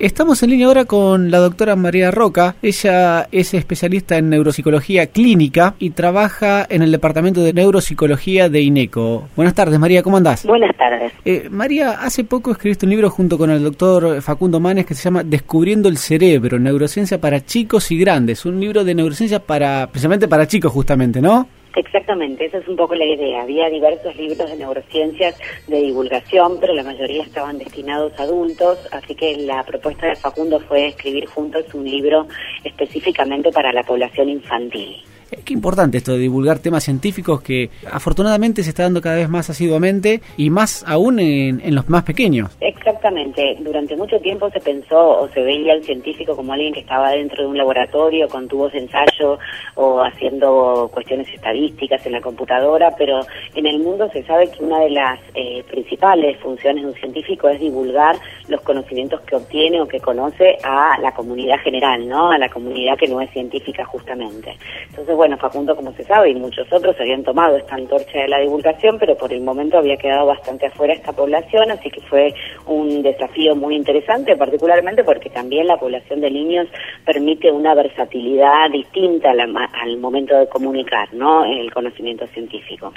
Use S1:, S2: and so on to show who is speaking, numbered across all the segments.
S1: Estamos en línea ahora con la doctora María Roca. Ella es especialista en neuropsicología clínica y trabaja en el departamento de neuropsicología de INECO. Buenas tardes, María, ¿cómo andás?
S2: Buenas tardes.
S1: Eh, María, hace poco escribiste un libro junto con el doctor Facundo Manes que se llama Descubriendo el cerebro, neurociencia para chicos y grandes. Un libro de neurociencia para, precisamente para chicos justamente, ¿no?
S2: Exactamente, esa es un poco la idea. Había diversos libros de neurociencias de divulgación, pero la mayoría estaban destinados a adultos, así que la propuesta de Facundo fue escribir juntos un libro específicamente para la población infantil.
S1: Eh, qué importante esto de divulgar temas científicos que afortunadamente se está dando cada vez más asiduamente y más aún en, en, los más pequeños.
S2: Exactamente. Durante mucho tiempo se pensó o se veía al científico como alguien que estaba dentro de un laboratorio con tubos de ensayo o haciendo cuestiones estadísticas en la computadora, pero en el mundo se sabe que una de las eh, principales funciones de un científico es divulgar los conocimientos que obtiene o que conoce a la comunidad general, ¿no? A la comunidad que no es científica justamente. Entonces, bueno, Facundo, como se sabe, y muchos otros habían tomado esta antorcha de la divulgación, pero por el momento había quedado bastante afuera esta población, así que fue un desafío muy interesante, particularmente porque también la población de niños permite una versatilidad distinta al, momento de comunicar, ¿no? El conocimiento científico.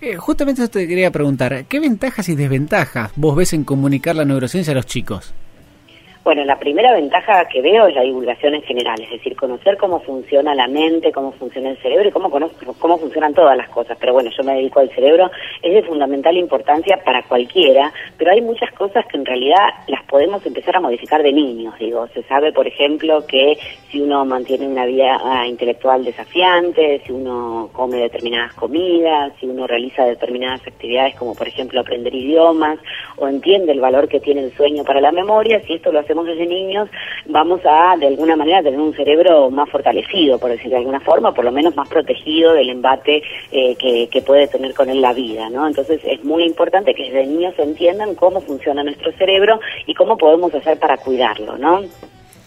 S1: Eh, justamente eso te quería preguntar, ¿qué ventajas y desventajas vos ves en comunicar la neurociencia a los chicos?
S2: Bueno, la primera ventaja que veo es la divulgación en general, es decir, conocer cómo funciona la mente, cómo funciona el cerebro y cómo, cómo funcionan todas las cosas. Pero bueno, yo me dedico al cerebro, es de fundamental importancia para cualquiera, pero hay muchas cosas que en realidad las podemos empezar a modificar de niños. Digo, se sabe, por ejemplo, que si uno mantiene una vida ah, intelectual desafiante, si uno come determinadas comidas, si uno realiza determinadas actividades como, por ejemplo, aprender idiomas o entiende el valor que tiene el sueño para la memoria, si esto lo hacemos desde niños, vamos a, de alguna manera, tener un cerebro más fortalecido, por decir de alguna forma, por lo menos más protegido del embate eh, que, que, puede tener con él la vida, ¿no? Entonces es muy importante que desde niños entiendan cómo funciona nuestro cerebro y cómo podemos hacer para cuidarlo, ¿no?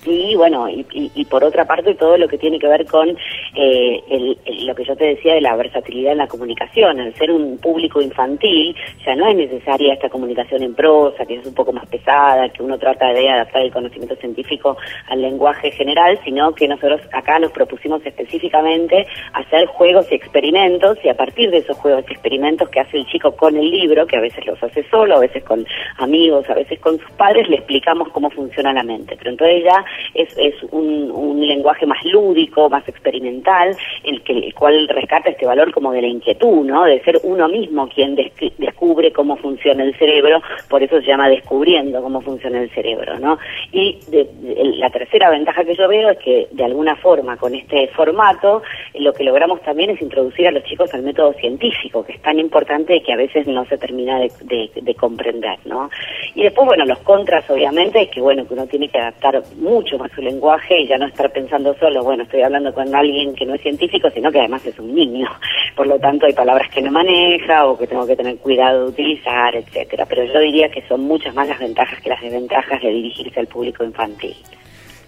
S2: Y bueno, y, y, por otra parte todo lo que tiene que ver con eh, el, lo que yo te decía de la versatilidad en la comunicación, al ser un público infantil ya no es necesaria esta comunicación en prosa, que es un poco más pesada, que uno trata de adaptar el conocimiento científico al lenguaje general, sino que nosotros acá nos propusimos específicamente hacer juegos y experimentos y a partir de esos juegos y experimentos que hace el chico con el libro, que a veces los hace solo, a veces con amigos, a veces con sus padres, le explicamos cómo funciona la mente. Pero entonces ya es, es un, un, lenguaje más lúdico, más experimental, el, que, el cual rescata este valor como de la inquietud, ¿no? De ser uno mismo quien descubre cómo funciona el cerebro, por eso se llama descubriendo cómo funciona el cerebro, ¿no? Y la tercera ventaja que yo veo es que de alguna forma con este formato lo que logramos también es introducir a los chicos al método científico, que es tan importante que a veces no se termina de, de, de comprender, ¿no? Y después, bueno, los contras obviamente es que, bueno, que uno tiene que adaptar mucho mucho más su lenguaje y ya no estar pensando solo, bueno, estoy hablando con alguien que no es científico, sino que además es un niño. Por lo tanto, hay palabras que no maneja o que tengo que tener cuidado de utilizar, etcétera. Pero yo diría que son muchas más las ventajas que las desventajas de dirigirse al público infantil.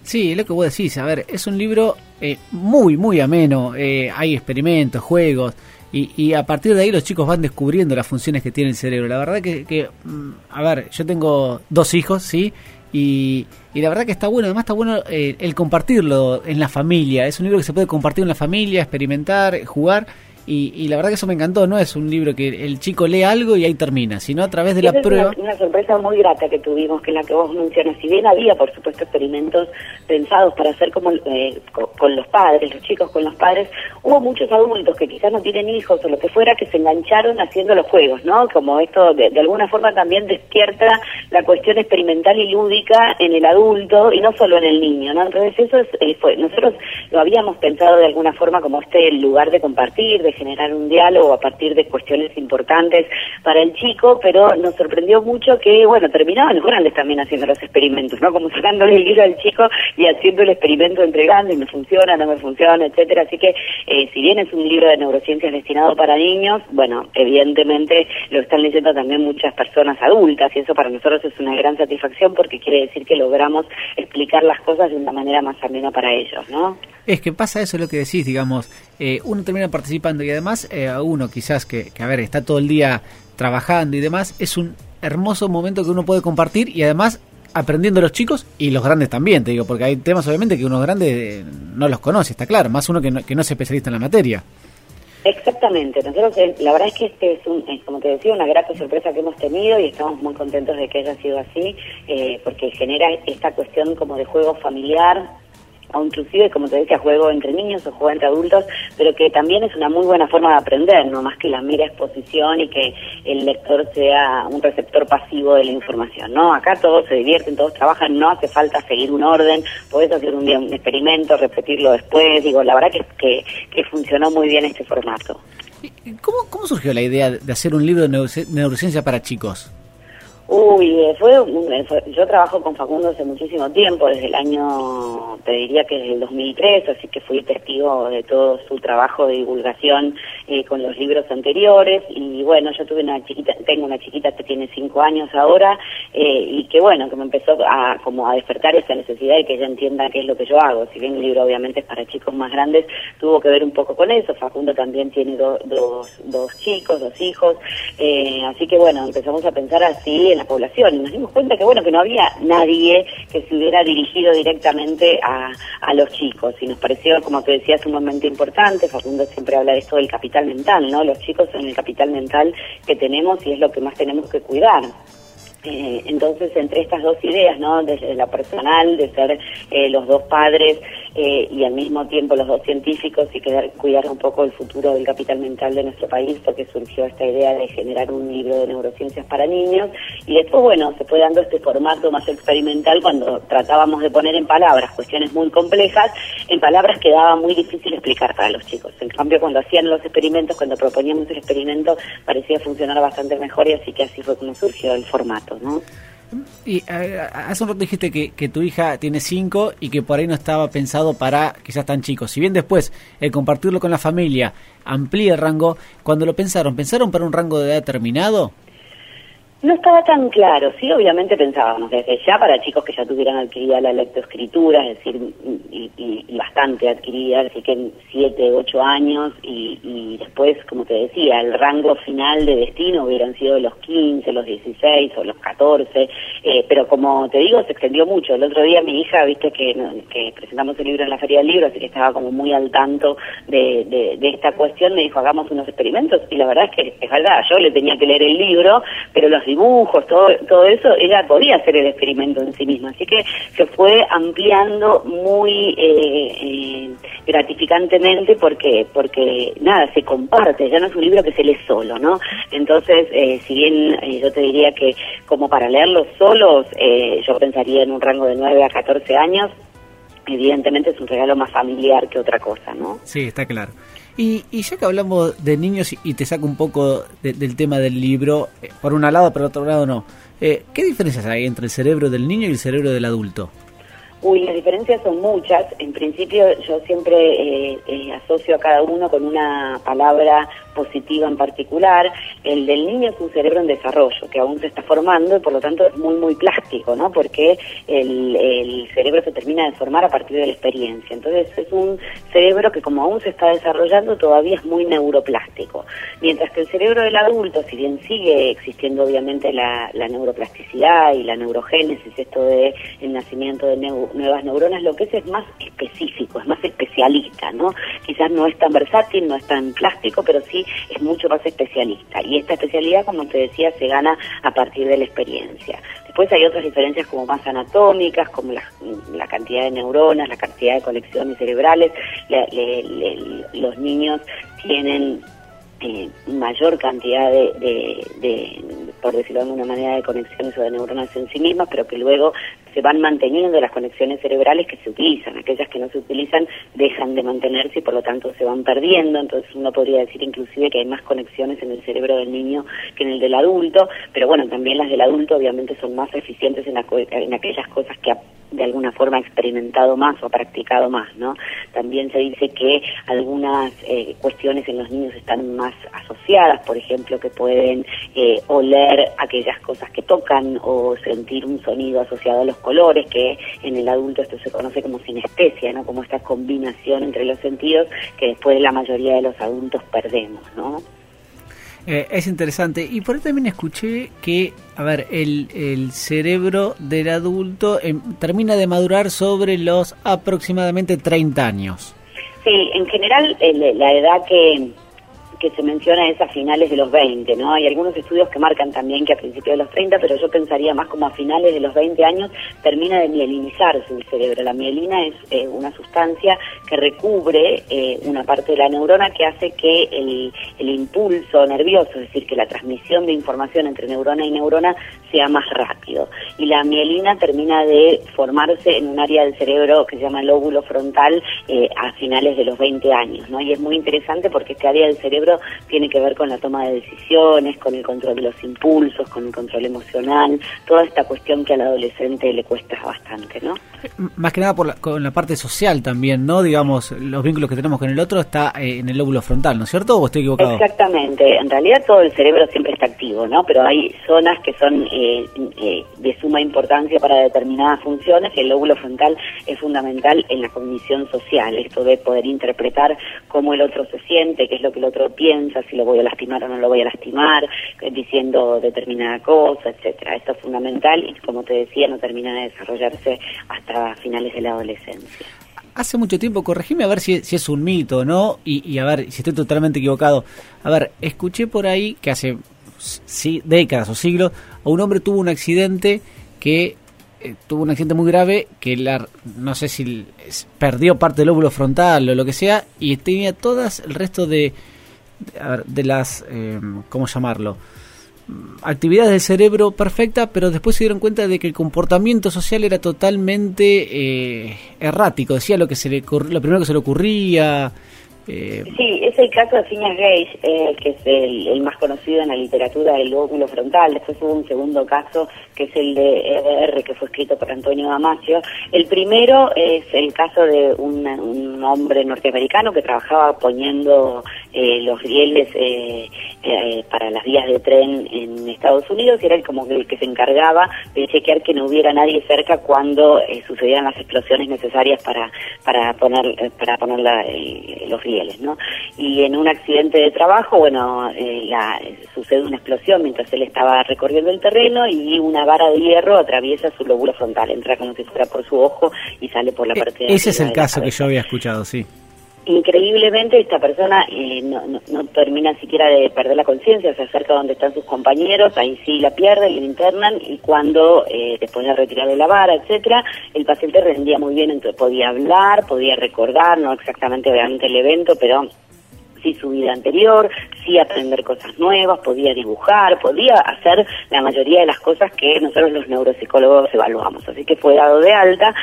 S1: Sí, lo que vos decís. A ver, es un libro eh, muy, muy ameno. Eh, hay experimentos, juegos. Y, y, a partir de ahí los chicos van descubriendo las funciones que tiene el cerebro. La verdad que, que mm, a ver, yo tengo dos hijos, ¿sí? Y, la verdad que está bueno, además está bueno eh, el compartirlo en la familia. Es un libro que se puede compartir en la familia, experimentar, jugar y, la verdad que eso me encantó, no es un libro que el chico lee algo y ahí termina, sino a través de la prueba.
S2: Una, sorpresa muy grata que tuvimos, que es la que vos mencionas. Si bien había, por supuesto, experimentos pensados para hacer como eh, con, los padres, los chicos con los padres, hubo muchos adultos que quizás no tienen hijos o lo que fuera que se engancharon haciendo los juegos, ¿no? Como esto de, alguna forma también despierta la cuestión experimental y lúdica en el adulto y no solo en el niño, ¿no? Entonces eso es, eh, fue, nosotros lo habíamos pensado de alguna forma como este lugar de compartir, de generar un diálogo a partir de cuestiones importantes para el chico, pero nos sorprendió mucho que, bueno, terminaban los grandes también haciendo los experimentos, ¿no? Como sacándole el libro al chico y haciendo el experimento entre grandes, me funciona, no me funciona, etcétera. Así que, eh, si bien es un libro de neurociencias destinado para niños, bueno, evidentemente lo están leyendo también muchas personas adultas y eso para nosotros es una gran satisfacción porque quiere decir que logramos explicar las cosas de una manera más amena para ellos, ¿no?
S1: Es que pasa eso lo que decís, digamos, eh, uno termina participando y además eh, uno quizás que, a ver, está todo el día trabajando y demás, es un hermoso momento que uno puede compartir y además aprendiendo los chicos y los grandes también, te digo, porque hay temas obviamente que uno grande no los conoce, está claro, más uno que no, que no es especialista en la materia.
S2: Exactamente, nosotros eh, la verdad es que este es, un, como te decía, una grata sorpresa que hemos tenido y estamos muy contentos de que haya sido así, eh, porque genera esta cuestión como de juego familiar, o inclusive, como te decía, juego entre niños o juego entre adultos, pero que también es una muy buena forma de aprender, no más que la mera exposición y que el lector sea un receptor pasivo de la información, ¿no? Acá todos se divierten, todos trabajan, no hace falta seguir un orden, puedes hacer un día un experimento, repetirlo después, digo, la verdad que, que, que funcionó muy bien este formato.
S1: ¿Cómo, ¿Cómo surgió la idea de hacer un libro de neurociencia para chicos?
S2: Uy, eh, fue, yo trabajo con Facundo hace muchísimo tiempo, desde el año, te diría que desde el 2003, así que fui testigo de todo su trabajo de divulgación eh, con los libros anteriores. Y bueno, yo tuve una chiquita, tengo una chiquita que tiene cinco años ahora eh, y que bueno, que me empezó a como a despertar esa necesidad de que ella entienda qué es lo que yo hago, si bien el libro obviamente es para chicos más grandes, tuvo que ver un poco con eso, Facundo también tiene dos, dos chicos, dos hijos, así que bueno, empezamos a pensar así la población. Y nos dimos cuenta que bueno que no había nadie que se hubiera dirigido directamente a, a los chicos. Y nos pareció como te decía sumamente importante. Facundo siempre habla de esto del capital mental no los chicos son el capital mental que tenemos y es lo que más tenemos que cuidar. Eh, entonces, entre estas dos ideas, ¿no? Desde la personal, de ser eh, los dos padres eh, y al mismo tiempo los dos científicos y quedar, cuidar un poco el futuro del capital mental de nuestro país, porque surgió esta idea de generar un libro de neurociencias para niños. Y después, bueno, se fue dando este formato más experimental cuando tratábamos de poner en palabras cuestiones muy complejas, en palabras quedaba muy difícil explicar para los chicos. En cambio, cuando hacían los experimentos, cuando proponíamos el experimento, parecía funcionar bastante mejor y así que así fue como surgió el formato, ¿no?
S1: Y hace un rato dijiste que, que, tu hija tiene cinco y que por ahí no estaba pensado para quizás tan chicos. Si bien después el compartirlo con la familia amplía el rango, cuando lo pensaron, ¿pensaron para un rango de edad determinado?
S2: No estaba tan claro, sí, obviamente pensábamos desde ya para chicos que ya tuvieran adquirida la lectoescritura, es decir, y, bastante adquirida, así que en 7, 8 años, y, después, como te decía, el rango final de destino hubieran sido los 15, los 16 o los 14, eh, pero como te digo, se extendió mucho. El otro día mi hija, viste que, que presentamos el libro en la Feria del Libro, así que estaba como muy al tanto de, de, esta cuestión, me dijo, hagamos unos experimentos, y la verdad es que es verdad, yo le tenía que leer el libro, pero los dibujos, todo, todo eso, ella podía hacer el experimento en sí misma. Así que se fue ampliando muy eh, eh, gratificantemente porque, porque nada, se comparte, ya no es un libro que se lee solo, ¿no? Entonces, eh, si bien yo te diría que como para leerlo solos, yo pensaría en un rango de 9 a 14 años, evidentemente es un regalo más familiar que otra cosa, ¿no?
S1: Sí, está claro. Y, ya que hablamos de niños y, te saco un poco del tema del libro, eh, por un lado, por otro lado no, eh, ¿qué diferencias hay entre el cerebro del niño y el cerebro del adulto?
S2: Uy, las diferencias son muchas. En principio yo siempre eh, asocio a cada uno con una palabra positiva en particular. El del niño es un cerebro en desarrollo, que aún se está formando y por lo tanto es muy, muy plástico, ¿no? Porque el, el cerebro se termina de formar a partir de la experiencia. Entonces es un cerebro que como aún se está desarrollando todavía es muy neuroplástico. Mientras que el cerebro del adulto, si bien sigue existiendo obviamente la, la neuroplasticidad y la neurogénesis, esto de el nacimiento de nuevas neuronas, lo que es es más específico, es más especialista, ¿no? Quizás no es tan versátil, no es tan plástico, pero sí es mucho más especialista. Y esta especialidad, como te decía, se gana a partir de la experiencia. Después hay otras diferencias como más anatómicas, como la, cantidad de neuronas, la cantidad de conexiones cerebrales. los niños tienen eh, mayor cantidad de, por decirlo de alguna manera, de conexiones o de neuronas en sí mismas, pero que luego se van manteniendo las conexiones cerebrales que se utilizan. Aquellas que no se utilizan dejan de mantenerse y por lo tanto se van perdiendo. Entonces uno podría decir inclusive que hay más conexiones en el cerebro del niño que en el del adulto, pero bueno, también las del adulto obviamente son más eficientes en, en aquellas cosas que de alguna forma experimentado más o practicado más, ¿no? También se dice que algunas eh, cuestiones en los niños están más asociadas, por ejemplo, que pueden eh, oler aquellas cosas que tocan o sentir un sonido asociado a los colores, que en el adulto esto se conoce como sinestesia, ¿no? Como esta combinación entre los sentidos que después la mayoría de los adultos perdemos, ¿no?
S1: Eh, es interesante. Y por ahí también escuché que, a ver, el, el cerebro del adulto em, termina de madurar sobre los aproximadamente 30 años.
S2: Sí, en general la edad que que se menciona es a finales de los 20, ¿no? Hay algunos estudios que marcan también que a principios de los 30, pero yo pensaría más como a finales de los 20 años termina de mielinizarse el cerebro. La mielina es eh, una sustancia que recubre eh, una parte de la neurona que hace que el, el impulso nervioso, es decir, que la transmisión de información entre neurona y neurona sea más rápido. Y la mielina termina de formarse en un área del cerebro que se llama lóbulo frontal eh, a finales de los 20 años, ¿no? Y es muy interesante porque este área del cerebro tiene que ver con la toma de decisiones, con el control de los impulsos, con el control emocional, toda esta cuestión que al adolescente le cuesta bastante, ¿no?
S1: Más que nada por la, con la parte social también, ¿no? Digamos, los vínculos que tenemos con el otro está eh, en el lóbulo frontal, ¿no es cierto? ¿O estoy equivocado?
S2: Exactamente. En realidad todo el cerebro siempre está activo, ¿no? Pero hay zonas que son eh, eh, de suma importancia para determinadas funciones y el lóbulo frontal es fundamental en la cognición social, esto de poder interpretar cómo el otro se siente, qué es lo que el otro piensa, si lo voy a lastimar o no lo voy a lastimar, eh, diciendo determinada cosa, etcétera. Esto es fundamental y como te decía, no termina de desarrollarse hasta finales de la adolescencia.
S1: Hace mucho tiempo, corregime a ver si, es un mito, ¿no? Y, a ver si estoy totalmente equivocado. A ver, escuché por ahí que hace sí, décadas o siglos a un hombre tuvo un accidente que eh, tuvo un accidente muy grave que la, no sé si perdió parte del óvulo frontal o lo que sea y tenía todas el resto de de las, eh, ¿cómo llamarlo? actividades del cerebro perfecta, pero después se dieron cuenta de que el comportamiento social era totalmente eh, errático, decía lo que se le lo primero que se le ocurría,
S2: eh, sí, es el caso de Phineas Gage, eh, que es el, más conocido en la literatura del lóbulo frontal. Después hubo un segundo caso, que es el de EDR, que fue escrito por Antonio Damasio. El primero es el caso de un, hombre norteamericano que trabajaba poniendo eh, los rieles para las vías de tren en Estados Unidos y era el como el que se encargaba de chequear que no hubiera nadie cerca cuando sucedían las explosiones necesarias para para poner para poner los rieles. Y en un accidente de trabajo, bueno, eh, sucede una explosión mientras él estaba recorriendo el terreno y una vara de hierro atraviesa su lóbulo frontal, entra como si fuera por su ojo y sale por la e, parte
S1: de Ese es el caso que yo había escuchado, sí
S2: increíblemente esta persona eh, no, no, termina siquiera de perder la conciencia, se acerca donde están sus compañeros, ahí sí la pierde, le internan y cuando eh, después de retirar de la vara, etcétera, el paciente rendía muy bien, entonces podía hablar, podía recordar, no exactamente obviamente el evento, pero sí su vida anterior, sí aprender cosas nuevas, podía dibujar, podía hacer la mayoría de las cosas que nosotros los neuropsicólogos evaluamos. Así que fue dado de alta,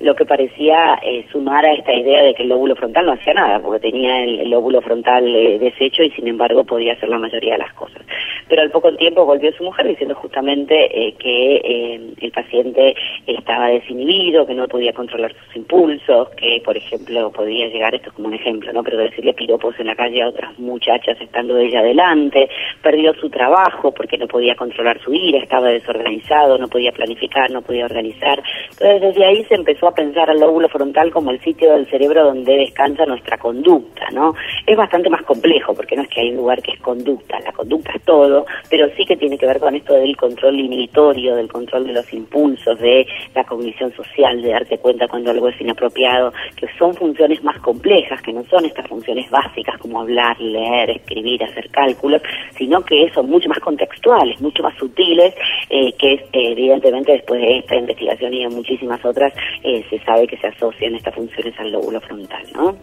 S2: lo que parecía eh, sumar a esta idea de que el lóbulo frontal no hacía nada, porque tenía el, lóbulo frontal eh, deshecho y sin embargo podía hacer la mayoría de las cosas. Pero al poco tiempo volvió su mujer diciendo justamente eh, que el paciente estaba desinhibido, que no podía controlar sus impulsos, que por ejemplo podía llegar, esto es como un ejemplo, ¿no? pero decirle piropos en la calle a otras muchachas estando ella adelante, perdió su trabajo porque no podía controlar su ira, estaba desorganizado, no podía planificar, no podía organizar. Entonces desde ahí se empezó a pensar al lóbulo frontal como el sitio del cerebro donde descansa nuestra conducta, ¿no? Es bastante más complejo porque no es que hay un lugar que es conducta, la conducta es todo, pero sí que tiene que ver con esto del control inhibitorio, del control de los impulsos, de la cognición social, de darte cuenta cuando algo es inapropiado, que son funciones más complejas, que no son estas funciones básicas como hablar, leer, escribir, hacer cálculos, sino que son mucho más contextuales, mucho más sutiles, eh, que eh, evidentemente después de esta investigación y de muchísimas otras eh, se sabe que se asocian estas funciones al lóbulo frontal, ¿no?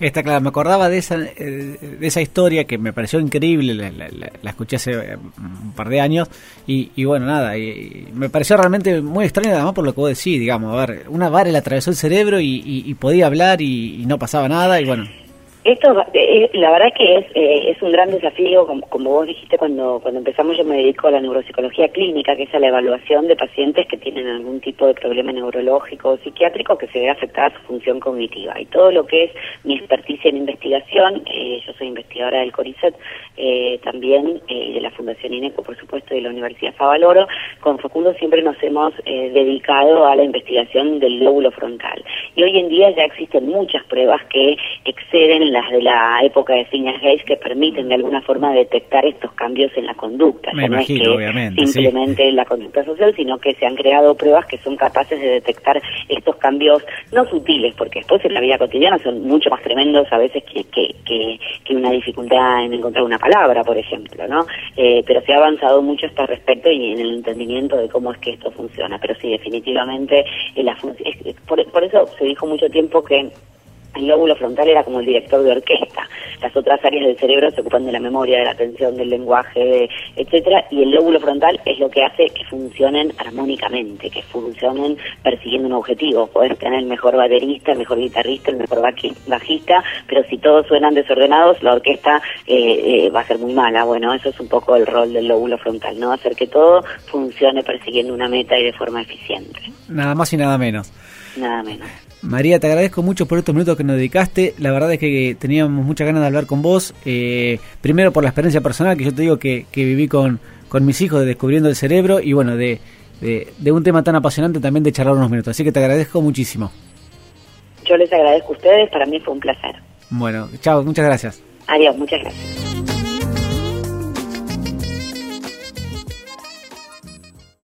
S1: Está claro, me acordaba de esa, de esa historia que me pareció increíble, la, escuché hace un par de años y, bueno, nada, y, me pareció realmente muy extraño además por lo que vos decís, digamos, a ver, una vara le atravesó el cerebro y, podía hablar y, no pasaba nada y bueno,
S2: esto, eh, la verdad que es, eh, es un gran desafío, como, vos dijiste cuando, cuando empezamos, yo me dedico a la neuropsicología clínica, que es a la evaluación de pacientes que tienen algún tipo de problema neurológico o psiquiátrico que se ve afectada su función cognitiva. Y todo lo que es mi experticia en investigación, eh, yo soy investigadora del CORICET, también de la Fundación INECO, por supuesto, de la Universidad Favaloro, con Facundo siempre nos hemos dedicado a la investigación del lóbulo frontal. Y hoy en día ya existen muchas pruebas que exceden las de la época de Phineas Gates que permiten de alguna forma detectar estos cambios en la conducta.
S1: Me
S2: no
S1: imagino,
S2: es que
S1: obviamente,
S2: simplemente la conducta social, sino que se han creado pruebas que son capaces de detectar estos cambios no sutiles, porque después en la vida cotidiana son mucho más tremendos a veces que, que, que, que una dificultad en encontrar una palabra, por ejemplo, ¿no? Eh, pero se ha avanzado mucho hasta respecto y en el entendimiento de cómo es que esto funciona. Pero sí, definitivamente, eh, la por, por eso se dijo mucho tiempo que el lóbulo frontal era como el director de orquesta. Las otras áreas del cerebro se ocupan de la memoria, de la atención, del lenguaje, etcétera, y el lóbulo frontal es lo que hace que funcionen armónicamente, que funcionen persiguiendo un objetivo. Podés tener el mejor baterista, el mejor guitarrista, el mejor bajista, pero si todos suenan desordenados, la orquesta eh, eh, va a ser muy mala. Bueno, eso es un poco el rol del lóbulo frontal, ¿no? Hacer que todo funcione persiguiendo una meta y de forma eficiente.
S1: Nada más y nada menos.
S2: Nada menos.
S1: María, te agradezco mucho por estos minutos que nos dedicaste. La verdad es que teníamos muchas ganas de hablar con vos. Eh, primero por la experiencia personal, que yo te digo que, viví con, con mis hijos de descubriendo el cerebro y bueno, de, de, un tema tan apasionante también de charlar unos minutos. Así que te agradezco muchísimo.
S2: Yo les agradezco a ustedes, para mí fue un placer.
S1: Bueno, chao, muchas gracias.
S2: Adiós, muchas gracias.